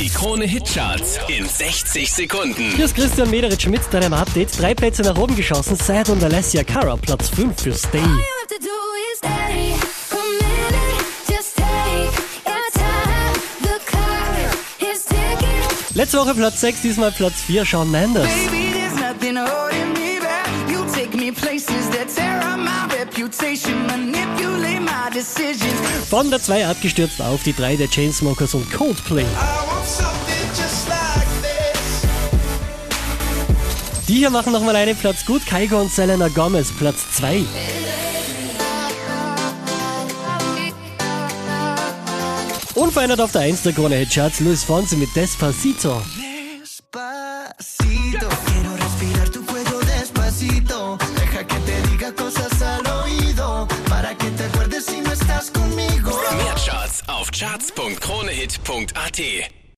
Die Krone Hitcharts in 60 Sekunden. Hier ist Christian Mederitsch mit deinem Update. Drei Plätze nach oben geschossen. Sad und Alessia Cara, Platz 5 für Stay. Letzte Woche Platz 6, diesmal Platz 4, Shawn Mendes. Baby. Von der 2 abgestürzt auf die 3 der Chainsmokers und Coldplay. Die hier machen nochmal einen Platz gut. Kaigo und Selena Gomez, Platz 2. Unverändert auf der 1 der Krone Hitcharts, Luis Fonsi mit Despacito. Despacito, quiero respirar tu cuello despacito. Deja que te diga cosas al oído. Para que te acuerdes si no estás conmigo. Mehr Charts auf charts.kronehit.at.